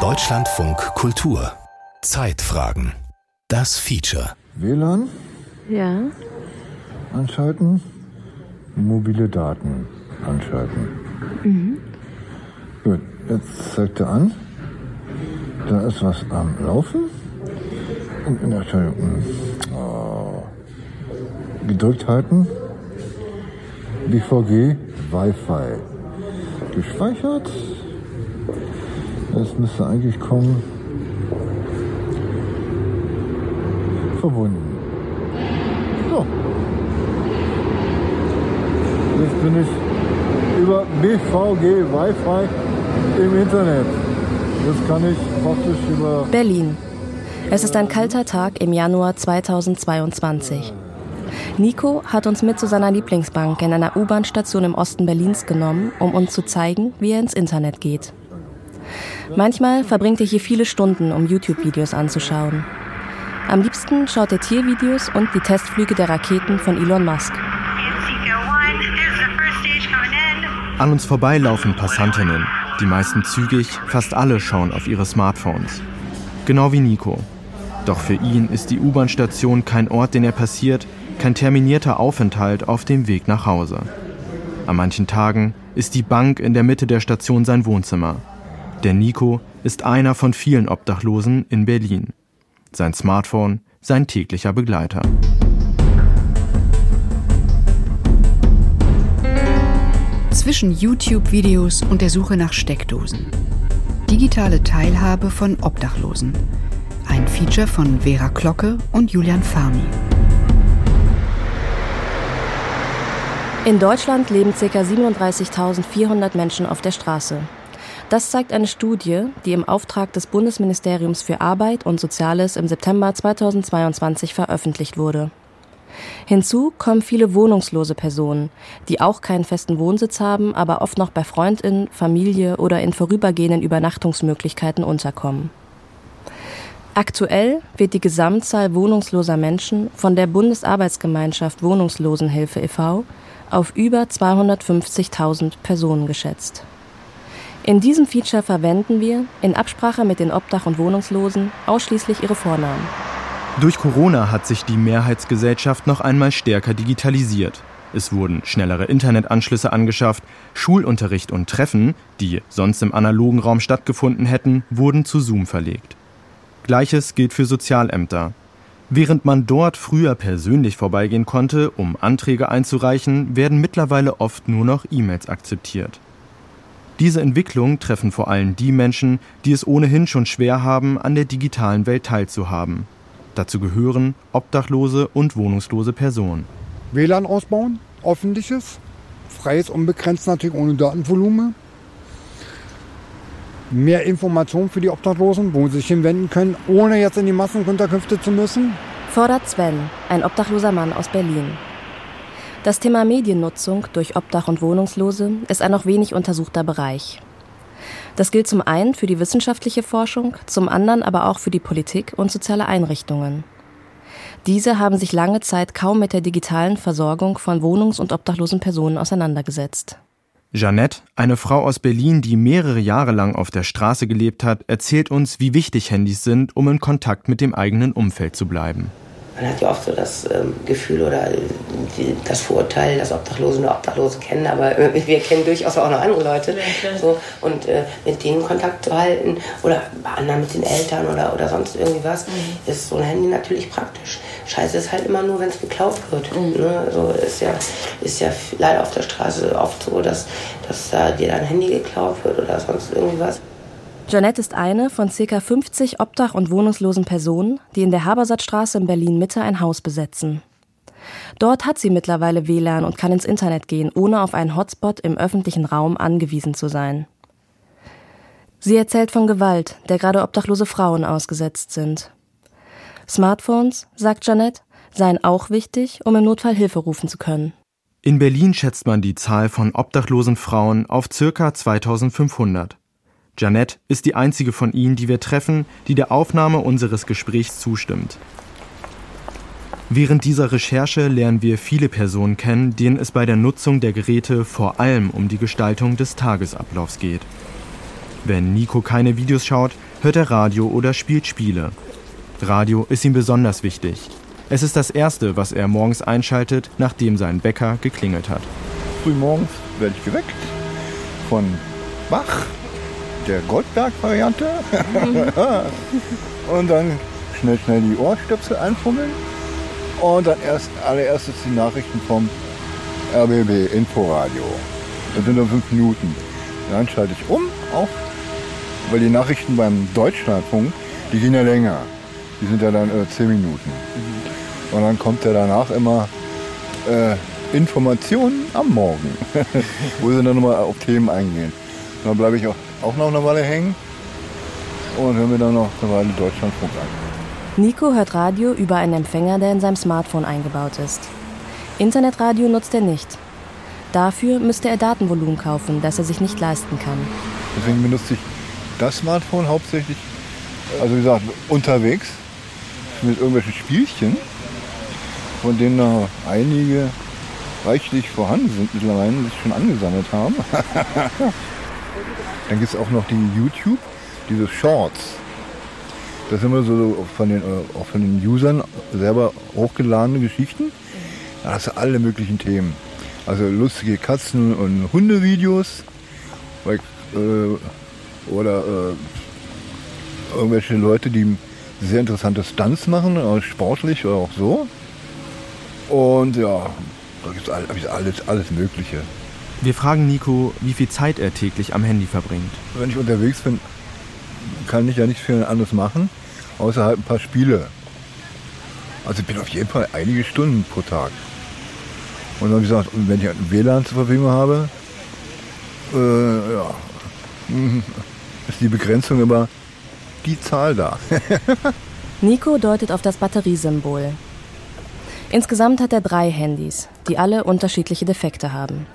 Deutschlandfunk Kultur Zeitfragen Das Feature WLAN Ja. anschalten, mobile Daten anschalten. Gut, jetzt zeigt er an. Da ist was am Laufen. Und in der oh, gedrückt halten. BVG Wi-Fi. Gespeichert. Es müsste eigentlich kommen. Verbunden. So. Jetzt bin ich über BVG Wi-Fi im Internet. Jetzt kann ich praktisch über Berlin. Es ist ein kalter Tag im Januar 2022. Nico hat uns mit zu seiner Lieblingsbank in einer U-Bahn-Station im Osten Berlins genommen, um uns zu zeigen, wie er ins Internet geht. Manchmal verbringt er hier viele Stunden, um YouTube-Videos anzuschauen. Am liebsten schaut er Tiervideos und die Testflüge der Raketen von Elon Musk. Seeker 1, this is the first stage coming in. An uns vorbei laufen Passantinnen. Die meisten zügig, fast alle schauen auf ihre Smartphones. Genau wie Nico. Doch für ihn ist die U-Bahn-Station kein Ort, den er passiert, kein terminierter Aufenthalt auf dem Weg nach Hause. An manchen Tagen ist die Bank in der Mitte der Station sein Wohnzimmer. Der Nico ist einer von vielen Obdachlosen in Berlin. Sein Smartphone sein täglicher Begleiter. Zwischen YouTube-Videos und der Suche nach Steckdosen. Digitale Teilhabe von Obdachlosen. Ein Feature von Vera Glocke und Julian Farmi. In Deutschland leben ca. 37.400 Menschen auf der Straße. Das zeigt eine Studie, die im Auftrag des Bundesministeriums für Arbeit und Soziales im September 2022 veröffentlicht wurde. Hinzu kommen viele wohnungslose Personen, die auch keinen festen Wohnsitz haben, aber oft noch bei Freundinnen, Familie oder in vorübergehenden Übernachtungsmöglichkeiten unterkommen. Aktuell wird die Gesamtzahl wohnungsloser Menschen von der Bundesarbeitsgemeinschaft Wohnungslosenhilfe e.V. auf über 250.000 Personen geschätzt. In diesem Feature verwenden wir, in Absprache mit den Obdach- und Wohnungslosen, ausschließlich ihre Vornamen. Durch Corona hat sich die Mehrheitsgesellschaft noch einmal stärker digitalisiert. Es wurden schnellere Internetanschlüsse angeschafft, Schulunterricht und Treffen, die sonst im analogen Raum stattgefunden hätten, wurden zu Zoom verlegt. Gleiches gilt für Sozialämter. Während man dort früher persönlich vorbeigehen konnte, um Anträge einzureichen, werden mittlerweile oft nur noch E-Mails akzeptiert. Diese Entwicklung treffen vor allem die Menschen, die es ohnehin schon schwer haben, an der digitalen Welt teilzuhaben. Dazu gehören obdachlose und wohnungslose Personen. WLAN ausbauen, öffentliches, freies, unbegrenzt natürlich ohne Datenvolumen. Mehr Informationen für die Obdachlosen, wo sie sich hinwenden können, ohne jetzt in die Massenunterkünfte zu müssen. Fordert Sven, ein obdachloser Mann aus Berlin. Das Thema Mediennutzung durch Obdach- und Wohnungslose ist ein noch wenig untersuchter Bereich. Das gilt zum einen für die wissenschaftliche Forschung, zum anderen aber auch für die Politik und soziale Einrichtungen. Diese haben sich lange Zeit kaum mit der digitalen Versorgung von wohnungs- und obdachlosen Personen auseinandergesetzt. Jeannette, eine Frau aus Berlin, die mehrere Jahre lang auf der Straße gelebt hat, erzählt uns, wie wichtig Handys sind, um in Kontakt mit dem eigenen Umfeld zu bleiben. Man hat ja oft so das ähm, Gefühl oder die, das Vorurteil, dass Obdachlose nur Obdachlose kennen, aber äh, wir kennen durchaus auch noch andere Leute. so, und äh, mit denen Kontakt zu halten oder bei anderen mit den Eltern oder, oder sonst irgendwie was, ist so ein Handy natürlich praktisch. Scheiße ist halt immer nur, wenn es geklaut wird. Ne? So ist ja, ist ja leider auf der Straße oft so, dass, dass da dir dein Handy geklaut wird oder sonst irgendwie was. Janette ist eine von ca. 50 obdach- und wohnungslosen Personen, die in der Habersattstraße in Berlin-Mitte ein Haus besetzen. Dort hat sie mittlerweile WLAN und kann ins Internet gehen, ohne auf einen Hotspot im öffentlichen Raum angewiesen zu sein. Sie erzählt von Gewalt, der gerade obdachlose Frauen ausgesetzt sind. Smartphones, sagt Janette, seien auch wichtig, um im Notfall Hilfe rufen zu können. In Berlin schätzt man die Zahl von obdachlosen Frauen auf circa 2500. Janette ist die einzige von ihnen, die wir treffen, die der Aufnahme unseres Gesprächs zustimmt. Während dieser Recherche lernen wir viele Personen kennen, denen es bei der Nutzung der Geräte vor allem um die Gestaltung des Tagesablaufs geht. Wenn Nico keine Videos schaut, hört er Radio oder spielt Spiele. Radio ist ihm besonders wichtig. Es ist das Erste, was er morgens einschaltet, nachdem sein Wecker geklingelt hat. Frühmorgens werde ich geweckt von Bach, der Goldberg-Variante. und dann schnell, schnell die Ohrstöpsel einfummeln. Und dann erst allererstes die Nachrichten vom RBB Inforadio. Das sind nur fünf Minuten. Dann schalte ich um auf, weil die Nachrichten beim Deutschlandfunk, die gehen ja länger. Die sind ja dann äh, zehn Minuten. Und dann kommt ja danach immer äh, Informationen am Morgen, wo sie dann nochmal auf Themen eingehen. Und dann bleibe ich auch, auch noch eine Weile hängen und höre mir dann noch eine Weile Deutschlandfunk an. Nico hört Radio über einen Empfänger, der in seinem Smartphone eingebaut ist. Internetradio nutzt er nicht. Dafür müsste er Datenvolumen kaufen, das er sich nicht leisten kann. Deswegen benutze ich das Smartphone hauptsächlich, also wie gesagt, unterwegs mit irgendwelchen Spielchen, von denen noch einige reichlich vorhanden sind mittlerweile, sich schon angesammelt haben. Dann gibt es auch noch die YouTube, diese Shorts. Das sind immer so von den, äh, auch von den Usern selber hochgeladene Geschichten. Da hast du alle möglichen Themen. Also lustige Katzen- und Hundevideos. Äh, oder äh, irgendwelche Leute, die sehr interessante Stunts machen, sportlich oder auch so. Und ja, da gibt es alles, alles Mögliche. Wir fragen Nico, wie viel Zeit er täglich am Handy verbringt. Wenn ich unterwegs bin, kann ich ja nicht viel anderes machen, außer halt ein paar Spiele. Also ich bin auf jeden Fall einige Stunden pro Tag. Und dann, wie gesagt, wenn ich ein WLAN zur Verfügung habe, äh, ja, ist die Begrenzung immer die Zahl da. Nico deutet auf das Batteriesymbol. Insgesamt hat er drei Handys, die alle unterschiedliche Defekte haben.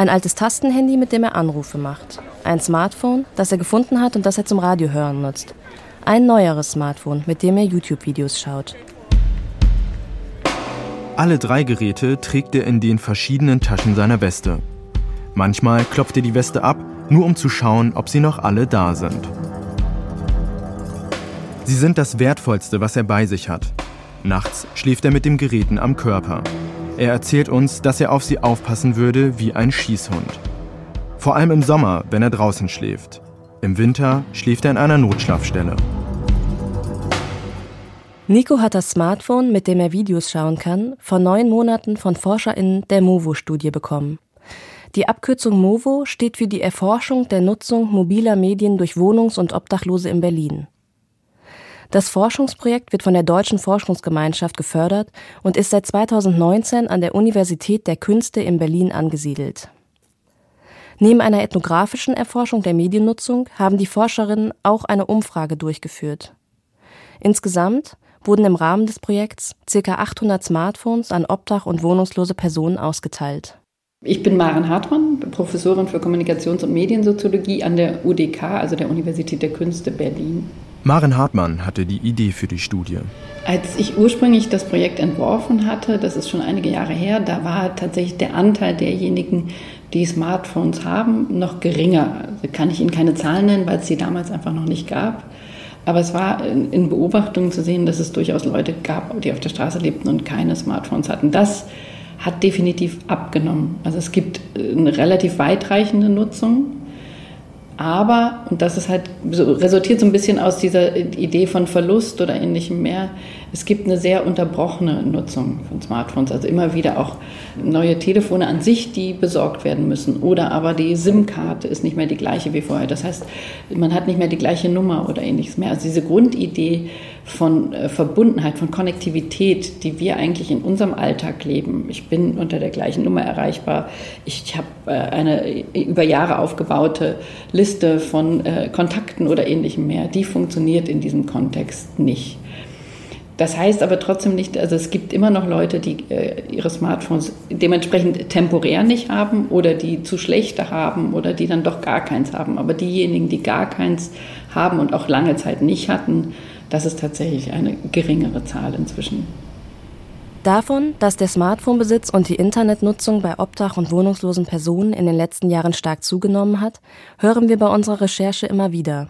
Ein altes Tastenhandy, mit dem er Anrufe macht. Ein Smartphone, das er gefunden hat und das er zum Radiohören nutzt. Ein neueres Smartphone, mit dem er YouTube-Videos schaut. Alle drei Geräte trägt er in den verschiedenen Taschen seiner Weste. Manchmal klopft er die Weste ab, nur um zu schauen, ob sie noch alle da sind. Sie sind das Wertvollste, was er bei sich hat. Nachts schläft er mit den Geräten am Körper. Er erzählt uns, dass er auf sie aufpassen würde wie ein Schießhund. Vor allem im Sommer, wenn er draußen schläft. Im Winter schläft er in einer Notschlafstelle. Nico hat das Smartphone, mit dem er Videos schauen kann, vor neun Monaten von ForscherInnen der MOVO-Studie bekommen. Die Abkürzung MOVO steht für die Erforschung der Nutzung mobiler Medien durch Wohnungs- und Obdachlose in Berlin. Das Forschungsprojekt wird von der Deutschen Forschungsgemeinschaft gefördert und ist seit 2019 an der Universität der Künste in Berlin angesiedelt. Neben einer ethnografischen Erforschung der Mediennutzung haben die Forscherinnen auch eine Umfrage durchgeführt. Insgesamt wurden im Rahmen des Projekts ca. 800 Smartphones an Obdach- und wohnungslose Personen ausgeteilt. Ich bin Maren Hartmann, Professorin für Kommunikations- und Mediensoziologie an der UDK, also der Universität der Künste Berlin. Maren Hartmann hatte die Idee für die Studie. Als ich ursprünglich das Projekt entworfen hatte, das ist schon einige Jahre her, da war tatsächlich der Anteil derjenigen, die Smartphones haben, noch geringer. Also kann ich Ihnen keine Zahlen nennen, weil es sie damals einfach noch nicht gab. Aber es war in Beobachtungen zu sehen, dass es durchaus Leute gab, die auf der Straße lebten und keine Smartphones hatten. Das hat definitiv abgenommen. Also es gibt eine relativ weitreichende Nutzung aber, und das ist halt, so, resultiert so ein bisschen aus dieser Idee von Verlust oder ähnlichem mehr, es gibt eine sehr unterbrochene Nutzung von Smartphones. Also immer wieder auch neue Telefone an sich, die besorgt werden müssen. Oder aber die SIM-Karte ist nicht mehr die gleiche wie vorher. Das heißt, man hat nicht mehr die gleiche Nummer oder ähnliches mehr. Also diese Grundidee von äh, Verbundenheit, von Konnektivität, die wir eigentlich in unserem Alltag leben. Ich bin unter der gleichen Nummer erreichbar. Ich habe äh, eine über Jahre aufgebaute Liste von äh, Kontakten oder ähnlichem mehr. Die funktioniert in diesem Kontext nicht. Das heißt aber trotzdem nicht, also es gibt immer noch Leute, die äh, ihre Smartphones dementsprechend temporär nicht haben oder die zu schlechte haben oder die dann doch gar keins haben. Aber diejenigen, die gar keins haben und auch lange Zeit nicht hatten, das ist tatsächlich eine geringere Zahl inzwischen. Davon, dass der Smartphone-Besitz und die Internetnutzung bei Obdach- und wohnungslosen Personen in den letzten Jahren stark zugenommen hat, hören wir bei unserer Recherche immer wieder.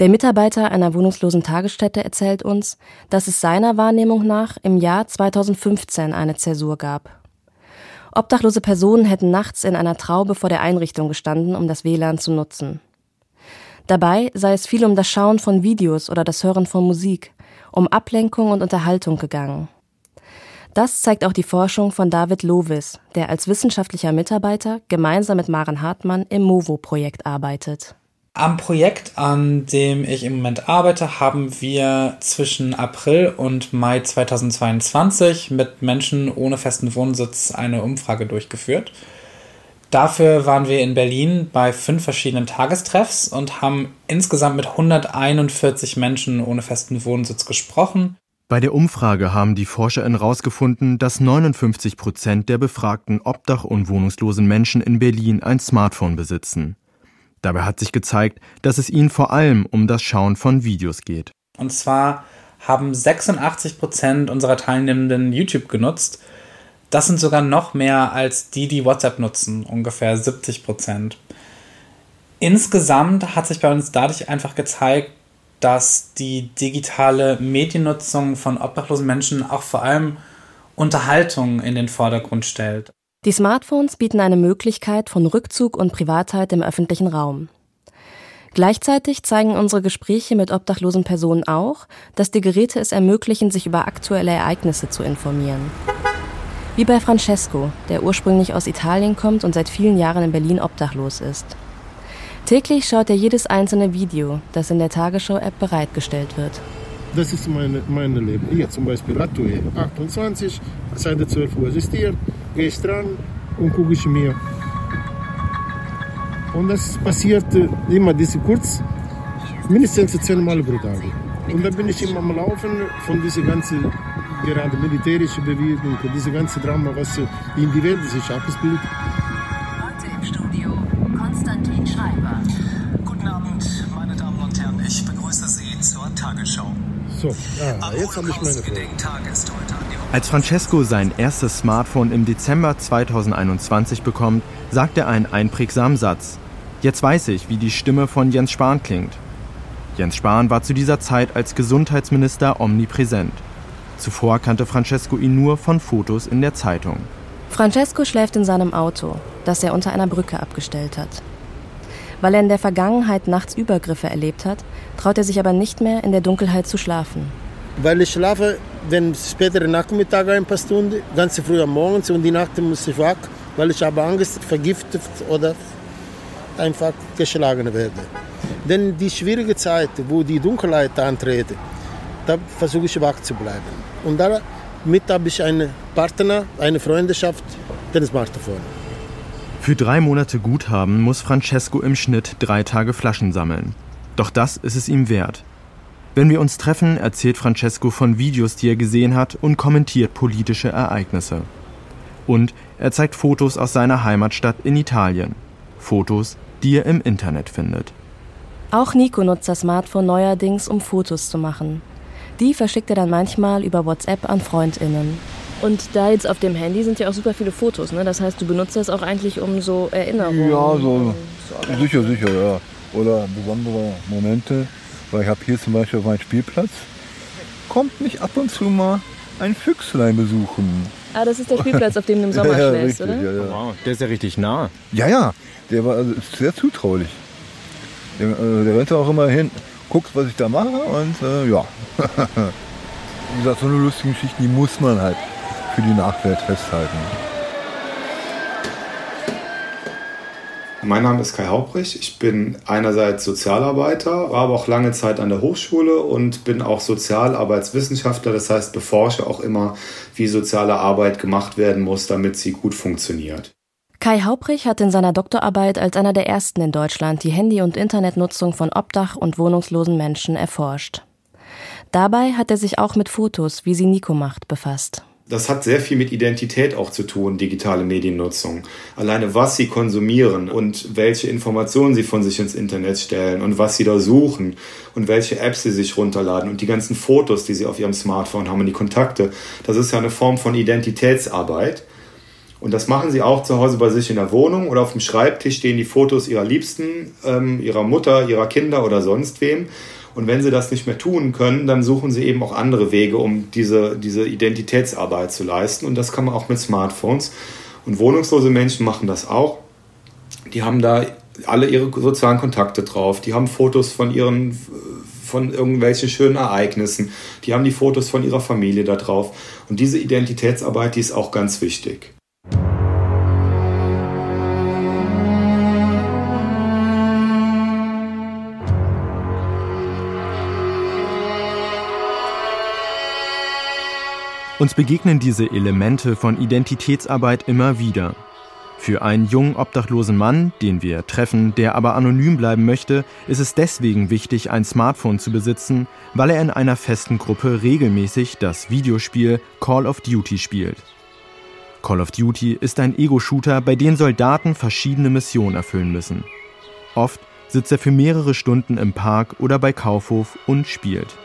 Der Mitarbeiter einer wohnungslosen Tagesstätte erzählt uns, dass es seiner Wahrnehmung nach im Jahr 2015 eine Zäsur gab. Obdachlose Personen hätten nachts in einer Traube vor der Einrichtung gestanden, um das WLAN zu nutzen. Dabei sei es viel um das Schauen von Videos oder das Hören von Musik, um Ablenkung und Unterhaltung gegangen. Das zeigt auch die Forschung von David Lovis, der als wissenschaftlicher Mitarbeiter gemeinsam mit Maren Hartmann im MOVO-Projekt arbeitet. Am Projekt, an dem ich im Moment arbeite, haben wir zwischen April und Mai 2022 mit Menschen ohne festen Wohnsitz eine Umfrage durchgeführt. Dafür waren wir in Berlin bei fünf verschiedenen Tagestreffs und haben insgesamt mit 141 Menschen ohne festen Wohnsitz gesprochen. Bei der Umfrage haben die ForscherInnen herausgefunden, dass 59 Prozent der befragten Obdach- und wohnungslosen Menschen in Berlin ein Smartphone besitzen. Dabei hat sich gezeigt, dass es ihnen vor allem um das Schauen von Videos geht. Und zwar haben 86 Prozent unserer Teilnehmenden YouTube genutzt. Das sind sogar noch mehr als die, die WhatsApp nutzen, ungefähr 70 Prozent. Insgesamt hat sich bei uns dadurch einfach gezeigt, dass die digitale Mediennutzung von obdachlosen Menschen auch vor allem Unterhaltung in den Vordergrund stellt. Die Smartphones bieten eine Möglichkeit von Rückzug und Privatheit im öffentlichen Raum. Gleichzeitig zeigen unsere Gespräche mit obdachlosen Personen auch, dass die Geräte es ermöglichen, sich über aktuelle Ereignisse zu informieren. Wie bei Francesco, der ursprünglich aus Italien kommt und seit vielen Jahren in Berlin obdachlos ist. Täglich schaut er jedes einzelne Video, das in der Tagesschau-App bereitgestellt wird. Das ist mein meine Leben. Hier zum Beispiel aktuell 28, seit 12 Uhr ist hier gehe ich dran und gucke ich mir. Und das passiert äh, immer diese kurz, mindestens zehnmal pro Tag. Und dann bin ich immer am Laufen von dieser ganzen, gerade militärische Bewegung, diese ganze Drama, was in die Welt sich abspielt. Heute im Studio Konstantin Schreiber. Guten Abend, meine Damen und Herren. Ich begrüße Sie zur Tagesschau. So, ah, jetzt habe ich meine Frage. Als Francesco sein erstes Smartphone im Dezember 2021 bekommt, sagt er einen einprägsamen Satz. Jetzt weiß ich, wie die Stimme von Jens Spahn klingt. Jens Spahn war zu dieser Zeit als Gesundheitsminister omnipräsent. Zuvor kannte Francesco ihn nur von Fotos in der Zeitung. Francesco schläft in seinem Auto, das er unter einer Brücke abgestellt hat. Weil er in der Vergangenheit nachts Übergriffe erlebt hat, traut er sich aber nicht mehr, in der Dunkelheit zu schlafen. Weil ich schlafe, wenn später Nachmittag ein paar Stunden, ganz früh am Morgen und die Nacht muss ich wach, weil ich habe Angst, vergiftet oder einfach geschlagen werde. Denn die schwierige Zeit, wo die Dunkelheit antritt, da versuche ich wach zu bleiben. Und damit habe ich einen Partner, eine Freundschaft, den Smartphone. Für drei Monate Guthaben muss Francesco im Schnitt drei Tage Flaschen sammeln. Doch das ist es ihm wert. Wenn wir uns treffen, erzählt Francesco von Videos, die er gesehen hat und kommentiert politische Ereignisse. Und er zeigt Fotos aus seiner Heimatstadt in Italien. Fotos, die er im Internet findet. Auch Nico nutzt das Smartphone neuerdings, um Fotos zu machen. Die verschickt er dann manchmal über WhatsApp an FreundInnen. Und da jetzt auf dem Handy sind ja auch super viele Fotos, ne? Das heißt, du benutzt das auch eigentlich um so Erinnerungen. Ja, so, sicher, sicher, ja. Oder besondere Momente. Weil ich habe hier zum Beispiel auf meinem Spielplatz, kommt mich ab und zu mal ein Füchslein besuchen. Ah, das ist der Spielplatz, auf dem du im Sommer ja, schläfst, richtig, oder? Ja, ja. Wow, der ist ja richtig nah. Ja, ja, der war also sehr zutraulich. Der, äh, der rennt auch immer hin, guckt, was ich da mache und äh, ja. Wie gesagt, so eine lustige Geschichte, die muss man halt für die Nachwelt festhalten. Mein Name ist Kai Haubrich. Ich bin einerseits Sozialarbeiter, war aber auch lange Zeit an der Hochschule und bin auch Sozialarbeitswissenschaftler. Das heißt, beforsche auch immer, wie soziale Arbeit gemacht werden muss, damit sie gut funktioniert. Kai Haubrich hat in seiner Doktorarbeit als einer der ersten in Deutschland die Handy- und Internetnutzung von Obdach- und wohnungslosen Menschen erforscht. Dabei hat er sich auch mit Fotos, wie sie Nico macht, befasst. das hat sehr viel mit Identität auch zu tun, digitale Mediennutzung. Alleine was sie konsumieren und welche Informationen sie von sich ins Internet stellen und was sie da suchen und welche Apps sie sich runterladen und die ganzen Fotos, die sie auf ihrem Smartphone haben und die Kontakte. Das ist ja eine Form von Identitätsarbeit. Und das machen sie auch zu Hause bei sich in der Wohnung oder auf dem Schreibtisch stehen die Fotos ihrer Liebsten, ähm, ihrer Mutter, ihrer Kinder oder sonst wem. Und wenn sie das nicht mehr tun können, dann suchen sie eben auch andere Wege, um diese, diese Identitätsarbeit zu leisten. Und das kann man auch mit Smartphones. Und wohnungslose Menschen machen das auch. Die haben da alle ihre sozialen Kontakte drauf. Die haben Fotos von ihren von irgendwelchen schönen Ereignissen. Die haben die Fotos von ihrer Familie da drauf. Und diese Identitätsarbeit, die ist auch ganz wichtig. Uns begegnen diese Elemente von Identitätsarbeit immer wieder. Für einen jungen obdachlosen Mann, den wir treffen, der aber anonym bleiben möchte, ist es deswegen wichtig, ein Smartphone zu besitzen, weil er in einer festen Gruppe regelmäßig das Videospiel Call of Duty spielt. Call of Duty ist ein Ego-Shooter, bei dem Soldaten verschiedene Missionen erfüllen müssen. Oft sitzt er für mehrere Stunden im Park oder bei Kaufhof und spielt.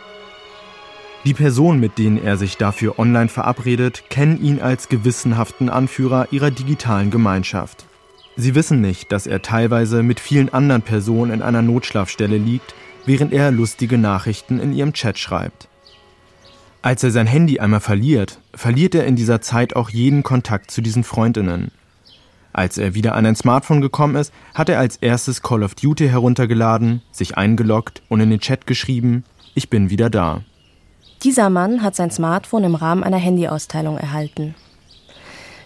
Die Personen, mit denen er sich dafür online verabredet, kennen ihn als gewissenhaften Anführer ihrer digitalen Gemeinschaft. Sie wissen nicht, dass er teilweise mit vielen anderen Personen in einer Notschlafstelle liegt, während er lustige Nachrichten in ihrem Chat schreibt. Als er sein Handy einmal verliert, verliert er in dieser Zeit auch jeden Kontakt zu diesen Freundinnen. Als er wieder an ein Smartphone gekommen ist, hat er als erstes Call of Duty heruntergeladen, sich eingeloggt und in den Chat geschrieben, ich bin wieder da. Dieser Mann hat sein Smartphone im Rahmen einer Handyausteilung erhalten.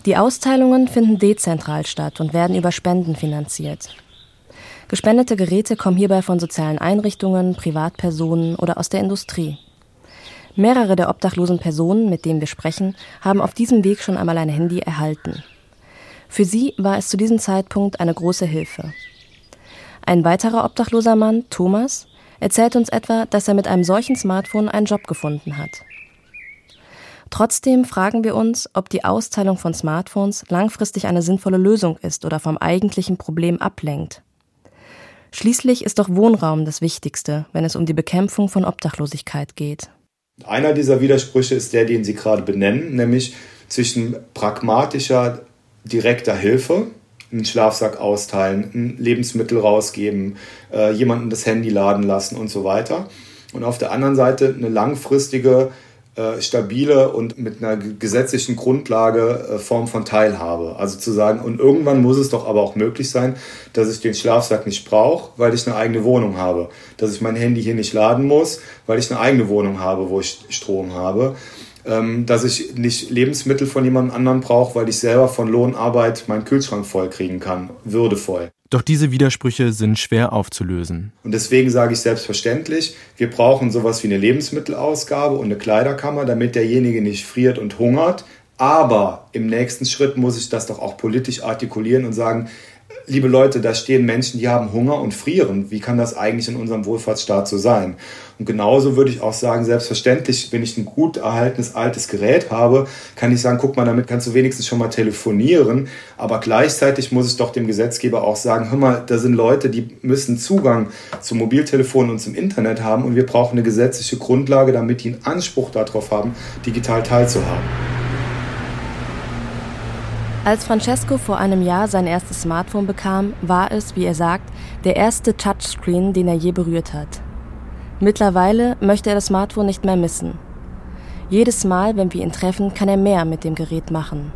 Die Austeilungen finden dezentral statt und werden über Spenden finanziert. Gespendete Geräte kommen hierbei von sozialen Einrichtungen, Privatpersonen oder aus der Industrie. Mehrere der obdachlosen Personen, mit denen wir sprechen, haben auf diesem Weg schon einmal ein Handy erhalten. Für sie war es zu diesem Zeitpunkt eine große Hilfe. Ein weiterer obdachloser Mann, Thomas, erzählt uns etwa, dass er mit einem solchen Smartphone einen Job gefunden hat. Trotzdem fragen wir uns, ob die Austeilung von Smartphones langfristig eine sinnvolle Lösung ist oder vom eigentlichen Problem ablenkt. Schließlich ist doch Wohnraum das Wichtigste, wenn es um die Bekämpfung von Obdachlosigkeit geht. Einer dieser Widersprüche ist der, den Sie gerade benennen, nämlich zwischen pragmatischer, direkter Hilfe einen Schlafsack austeilen, Lebensmittel rausgeben, äh, jemanden das Handy laden lassen und so weiter. Und auf der anderen Seite eine langfristige, äh, stabile und mit einer gesetzlichen Grundlage äh, Form von Teilhabe. Also zu sagen, und irgendwann muss es doch aber auch möglich sein, dass ich den Schlafsack nicht brauche, weil ich eine eigene Wohnung habe. Dass ich mein Handy hier nicht laden muss, weil ich eine eigene Wohnung habe, wo ich Strom habe dass ich nicht Lebensmittel von jemand anderem brauche, weil ich selber von Lohnarbeit meinen Kühlschrank voll kriegen kann, würdevoll. Doch diese Widersprüche sind schwer aufzulösen. Und deswegen sage ich selbstverständlich, wir brauchen sowas wie eine Lebensmittelausgabe und eine Kleiderkammer, damit derjenige nicht friert und hungert. Aber im nächsten Schritt muss ich das doch auch politisch artikulieren und sagen, liebe Leute, da stehen Menschen, die haben Hunger und frieren. Wie kann das eigentlich in unserem Wohlfahrtsstaat so sein? Und genauso würde ich auch sagen, selbstverständlich, wenn ich ein gut erhaltenes altes Gerät habe, kann ich sagen, guck mal, damit kannst du wenigstens schon mal telefonieren. Aber gleichzeitig muss ich doch dem Gesetzgeber auch sagen, hör mal, da sind Leute, die müssen Zugang zum Mobiltelefon und zum Internet haben und wir brauchen eine gesetzliche Grundlage, damit die einen Anspruch darauf haben, digital teilzuhaben. Als Francesco vor einem Jahr sein erstes Smartphone bekam, war es, wie er sagt, der erste Touchscreen, den er je berührt hat. Mittlerweile möchte er das Smartphone nicht mehr missen. Jedes Mal, wenn wir ihn treffen, kann er mehr mit dem Gerät machen.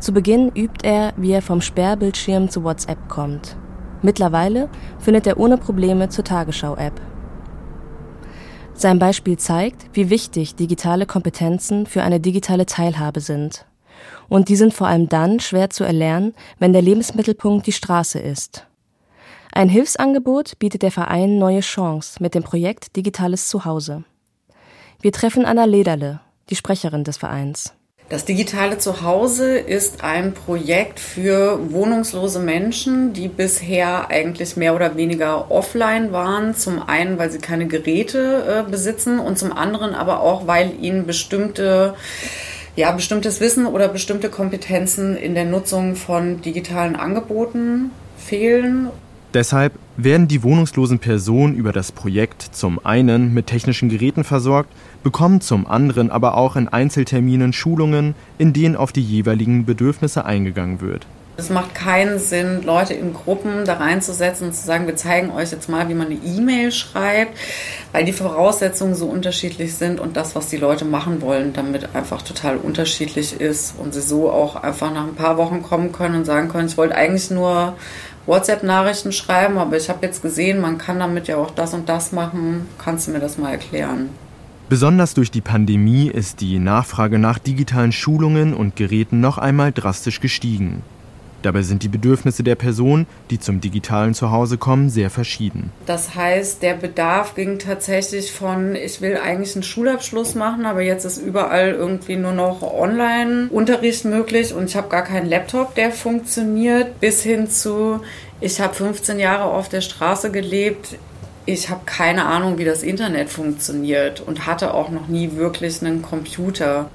Zu Beginn übt er, wie er vom Sperrbildschirm zu WhatsApp kommt. Mittlerweile findet er ohne Probleme zur Tagesschau-App. Sein Beispiel zeigt, wie wichtig digitale Kompetenzen für eine digitale Teilhabe sind. Und die sind vor allem dann schwer zu erlernen, wenn der Lebensmittelpunkt die Straße ist. Ein Hilfsangebot bietet der Verein Neue Chance mit dem Projekt Digitales Zuhause. Wir treffen Anna Lederle, die Sprecherin des Vereins. Das digitale Zuhause ist ein Projekt für wohnungslose Menschen, die bisher eigentlich mehr oder weniger offline waren. Zum einen, weil sie keine Geräte äh, besitzen und zum anderen aber auch, weil ihnen bestimmte ja, bestimmtes Wissen oder bestimmte Kompetenzen in der Nutzung von digitalen Angeboten fehlen. Deshalb werden die wohnungslosen Personen über das Projekt zum einen mit technischen Geräten versorgt, bekommen zum anderen aber auch in Einzelterminen Schulungen, in denen auf die jeweiligen Bedürfnisse eingegangen wird. Es macht keinen Sinn, Leute in Gruppen da reinzusetzen und zu sagen, wir zeigen euch jetzt mal, wie man eine E-Mail schreibt, weil die Voraussetzungen so unterschiedlich sind und das, was die Leute machen wollen, damit einfach total unterschiedlich ist und sie so auch einfach nach ein paar Wochen kommen können und sagen können, ich wollte eigentlich nur WhatsApp-Nachrichten schreiben, aber ich habe jetzt gesehen, man kann damit ja auch das und das machen. Kannst du mir das mal erklären? Besonders durch die Pandemie ist die Nachfrage nach digitalen Schulungen und Geräten noch einmal drastisch gestiegen. Dabei sind die Bedürfnisse der Personen, die zum digitalen Zuhause kommen, sehr verschieden. Das heißt, der Bedarf ging tatsächlich von, ich will eigentlich einen Schulabschluss machen, aber jetzt ist überall irgendwie nur noch Online-Unterricht möglich und ich habe gar keinen Laptop, der funktioniert, bis hin zu, ich habe 15 Jahre auf der Straße gelebt, ich habe keine Ahnung, wie das Internet funktioniert und hatte auch noch nie wirklich einen Computer.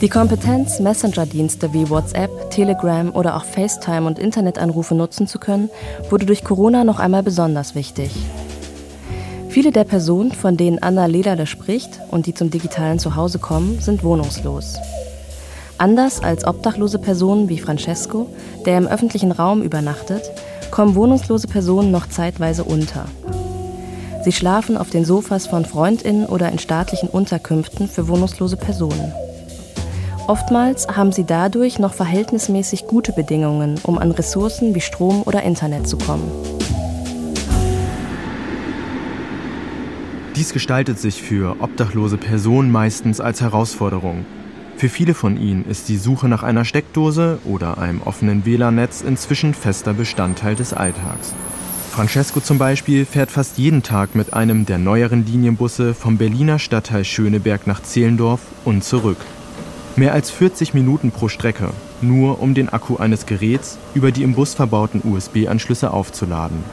Die Kompetenz, Messenger-Dienste wie WhatsApp, Telegram oder auch FaceTime und Internetanrufe nutzen zu können, wurde durch Corona noch einmal besonders wichtig. Viele der Personen, von denen Anna Lederle spricht und die zum digitalen Zuhause kommen, sind wohnungslos. Anders als obdachlose Personen wie Francesco, der im öffentlichen Raum übernachtet, kommen wohnungslose Personen noch zeitweise unter. Sie schlafen auf den Sofas von Freundinnen oder in staatlichen Unterkünften für wohnungslose Personen. Oftmals haben sie dadurch noch verhältnismäßig gute Bedingungen, um an Ressourcen wie Strom oder Internet zu kommen. Dies gestaltet sich für obdachlose Personen meistens als Herausforderung. Für viele von ihnen ist die Suche nach einer Steckdose oder einem offenen WLAN-Netz inzwischen fester Bestandteil des Alltags. Francesco zum Beispiel fährt fast jeden Tag mit einem der neueren Linienbusse vom Berliner Stadtteil Schöneberg nach Zehlendorf und zurück. Mehr als 40 Minuten pro Strecke, nur um den Akku eines Geräts über die im Bus verbauten USB-Anschlüsse aufzuladen.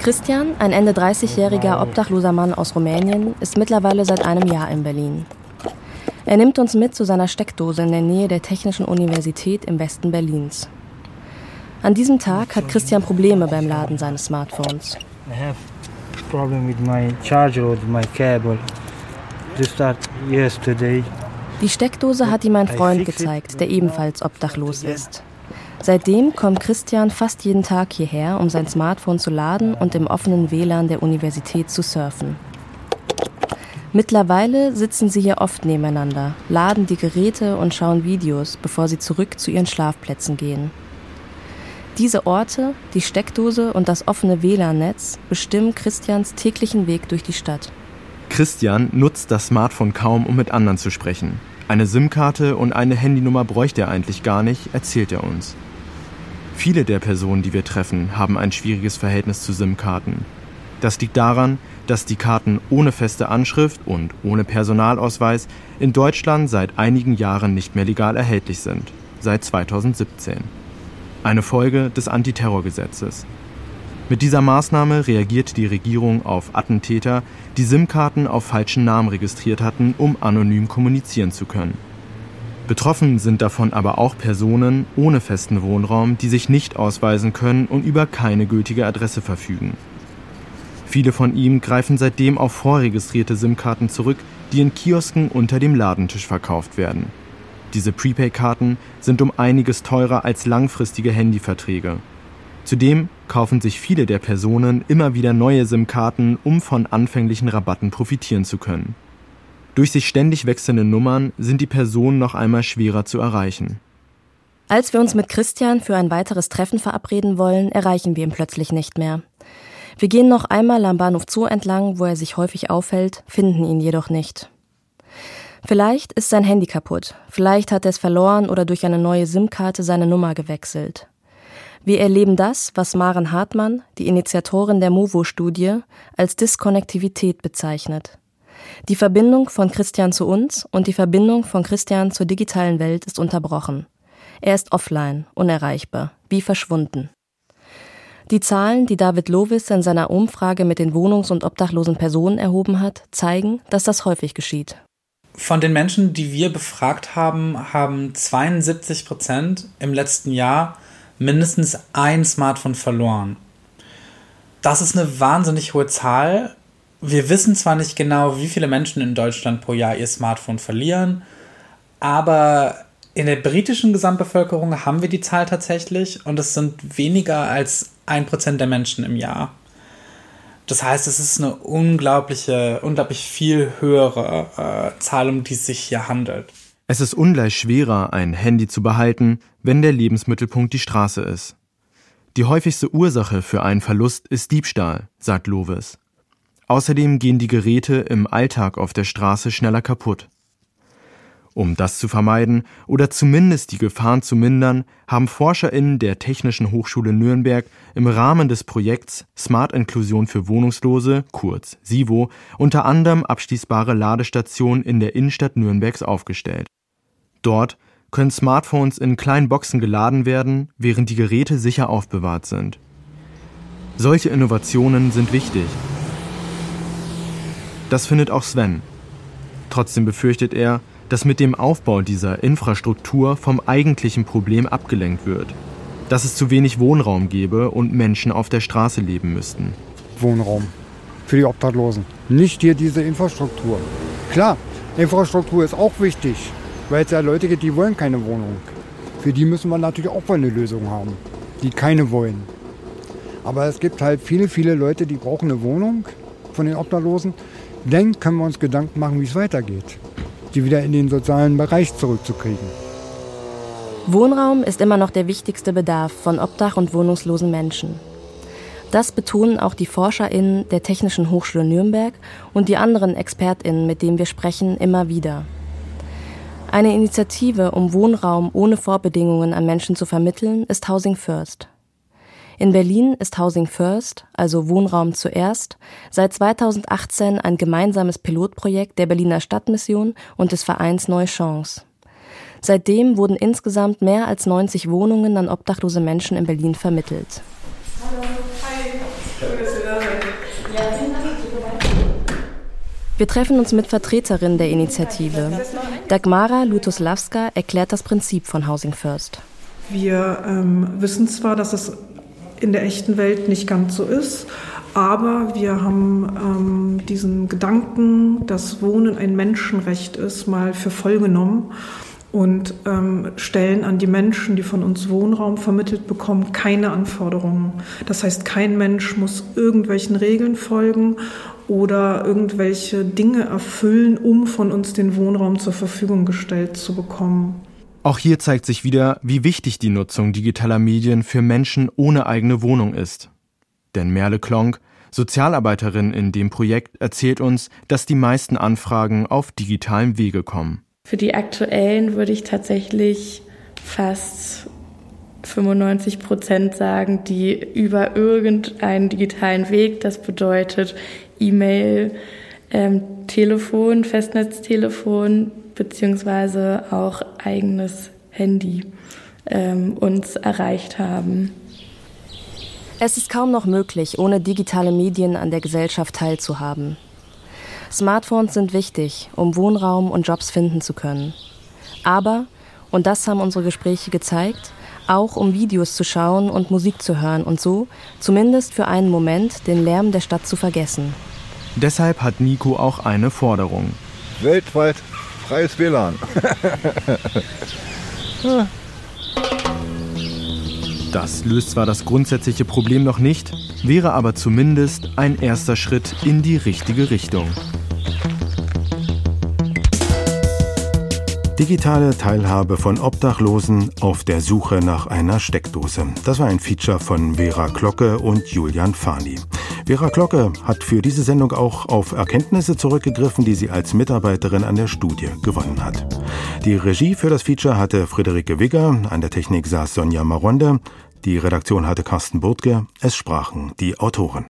Christian, ein Ende 30-jähriger obdachloser Mann aus Rumänien, ist mittlerweile seit einem Jahr in Berlin. Er nimmt uns mit zu seiner Steckdose in der Nähe der Technischen Universität im Westen Berlins. An diesem Tag hat Christian Probleme beim Laden seines Smartphones problem with my charger or my cable. Just start yesterday. Die Steckdose hat ihm ein Freund gezeigt, der ebenfalls obdachlos ist. Seitdem kommt Christian fast jeden Tag hierher, um sein Smartphone zu laden und im offenen WLAN der Universität zu surfen. Mittlerweile sitzen sie hier oft nebeneinander, laden die Geräte und schauen Videos, bevor sie zurück zu ihren Schlafplätzen gehen. Diese Orte, die Steckdose und das offene WLAN-Netz bestimmen Christians täglichen Weg durch die Stadt. Christian nutzt das Smartphone kaum, um mit anderen zu sprechen. Eine SIM-Karte und eine Handynummer bräuchte er eigentlich gar nicht, erzählt er uns. Viele der Personen, die wir treffen, haben ein schwieriges Verhältnis zu SIM-Karten. Das liegt daran, dass die Karten ohne feste Anschrift und ohne Personalausweis in Deutschland seit einigen Jahren nicht mehr legal erhältlich sind, seit 2017 eine Folge des Antiterrorgesetzes. Mit dieser Maßnahme reagiert die Regierung auf Attentäter, die SIM-Karten auf falschen Namen registriert hatten, um anonym kommunizieren zu können. Betroffen sind davon aber auch Personen ohne festen Wohnraum, die sich nicht ausweisen können und über keine gültige Adresse verfügen. Viele von ihm greifen seitdem auf vorregistrierte SIM-Karten zurück, die in Kiosken unter dem Ladentisch verkauft werden. Diese Prepaid-Karten sind um einiges teurer als langfristige Handyverträge. Zudem kaufen sich viele der Personen immer wieder neue SIM-Karten, um von anfänglichen Rabatten profitieren zu können. Durch sich ständig wechselnde Nummern sind die Personen noch einmal schwerer zu erreichen. Als wir uns mit Christian für ein weiteres Treffen verabreden wollen, erreichen wir ihn plötzlich nicht mehr. Wir gehen noch einmal am Bahnhof Zoo entlang, wo er sich häufig aufhält, finden ihn jedoch nicht. Vielleicht ist sein Handy kaputt, vielleicht hat er es verloren oder durch eine neue SIM-Karte seine Nummer gewechselt. Wir erleben das, was Maren Hartmann, die Initiatorin der MOVO-Studie, als Diskonnektivität bezeichnet. Die Verbindung von Christian zu uns und die Verbindung von Christian zur digitalen Welt ist unterbrochen. Er ist offline, unerreichbar, wie verschwunden. Die Zahlen, die David Lovis in seiner Umfrage mit den wohnungs- und obdachlosen Personen erhoben hat, zeigen, dass das häufig geschieht. Von den Menschen, die wir befragt haben, haben 72 Prozent im letzten Jahr mindestens ein Smartphone verloren. Das ist eine wahnsinnig hohe Zahl. Wir wissen zwar nicht genau, wie viele Menschen in Deutschland pro Jahr ihr Smartphone verlieren, aber in der britischen Gesamtbevölkerung haben wir die Zahl tatsächlich und es sind weniger als ein Prozent der Menschen im Jahr. Das heißt, es ist eine unglaubliche, unglaublich viel höhere äh, Zahl, um die es sich hier handelt. Es ist ungleich schwerer, ein Handy zu behalten, wenn der Lebensmittelpunkt die Straße ist. Die häufigste Ursache für einen Verlust ist Diebstahl, sagt Lovis. Außerdem gehen die Geräte im Alltag auf der Straße schneller kaputt. Um das zu vermeiden oder zumindest die Gefahren zu mindern, haben ForscherInnen der Technischen Hochschule Nürnberg im Rahmen des Projekts Smart Inklusion für Wohnungslose, kurz SIVO, unter anderem abschließbare Ladestationen in der Innenstadt Nürnbergs aufgestellt. Dort können Smartphones in kleinen Boxen geladen werden, während die Geräte sicher aufbewahrt sind. Solche Innovationen sind wichtig. Das findet auch Sven. Trotzdem befürchtet er, dass mit dem Aufbau dieser Infrastruktur vom eigentlichen Problem abgelenkt wird. Dass es zu wenig Wohnraum gäbe und Menschen auf der Straße leben müssten. Wohnraum für die Obdachlosen. Nicht hier diese Infrastruktur. Klar, Infrastruktur ist auch wichtig, weil es ja Leute gibt, die wollen keine Wohnung. Für die müssen wir natürlich auch eine Lösung haben, die keine wollen. Aber es gibt halt viele, viele Leute, die brauchen eine Wohnung von den Obdachlosen. Dann können wir uns Gedanken machen, wie es weitergeht die wieder in den sozialen Bereich zurückzukriegen. Wohnraum ist immer noch der wichtigste Bedarf von obdach- und wohnungslosen Menschen. Das betonen auch die ForscherInnen der Technischen Hochschule Nürnberg und die anderen ExpertInnen, mit denen wir sprechen, immer wieder. Eine Initiative, um Wohnraum ohne Vorbedingungen an Menschen zu vermitteln, ist Housing First. In Berlin ist Housing First, also Wohnraum zuerst, seit 2018 ein gemeinsames Pilotprojekt der Berliner Stadtmission und des Vereins Neue Chance. Seitdem wurden insgesamt mehr als 90 Wohnungen an obdachlose Menschen in Berlin vermittelt. Wir treffen uns mit Vertreterinnen der Initiative. Dagmara Lutoslawska erklärt das Prinzip von Housing First. Wir ähm, wissen zwar, dass es in der echten Welt nicht ganz so ist. Aber wir haben ähm, diesen Gedanken, dass Wohnen ein Menschenrecht ist, mal für voll genommen und ähm, stellen an die Menschen, die von uns Wohnraum vermittelt bekommen, keine Anforderungen. Das heißt, kein Mensch muss irgendwelchen Regeln folgen oder irgendwelche Dinge erfüllen, um von uns den Wohnraum zur Verfügung gestellt zu bekommen. Auch hier zeigt sich wieder, wie wichtig die Nutzung digitaler Medien für Menschen ohne eigene Wohnung ist. Denn Merle Klonk, Sozialarbeiterin in dem Projekt, erzählt uns, dass die meisten Anfragen auf digitalem Wege kommen. Für die aktuellen würde ich tatsächlich fast 95 Prozent sagen, die über irgendeinen digitalen Weg, das bedeutet E-Mail, ähm, Telefon, Festnetztelefon, beziehungsweise auch eigenes Handy ähm, uns erreicht haben. Es ist kaum noch möglich, ohne digitale Medien an der Gesellschaft teilzuhaben. Smartphones sind wichtig, um Wohnraum und Jobs finden zu können. Aber, und das haben unsere Gespräche gezeigt, auch um Videos zu schauen und Musik zu hören und so, zumindest für einen Moment, den Lärm der Stadt zu vergessen. Deshalb hat Nico auch eine Forderung. Weltweit freies WLAN. Das löst zwar das grundsätzliche Problem noch nicht, wäre aber zumindest ein erster Schritt in die richtige Richtung. Digitale Teilhabe von Obdachlosen auf der Suche nach einer Steckdose. Das war ein Feature von Vera Glocke und Julian Fani. Vera Glocke hat für diese Sendung auch auf Erkenntnisse zurückgegriffen, die sie als Mitarbeiterin an der Studie gewonnen hat. Die Regie für das Feature hatte Friederike Wigger, an der Technik saß Sonja Maronde, die Redaktion hatte Carsten Burtke, es sprachen die Autoren.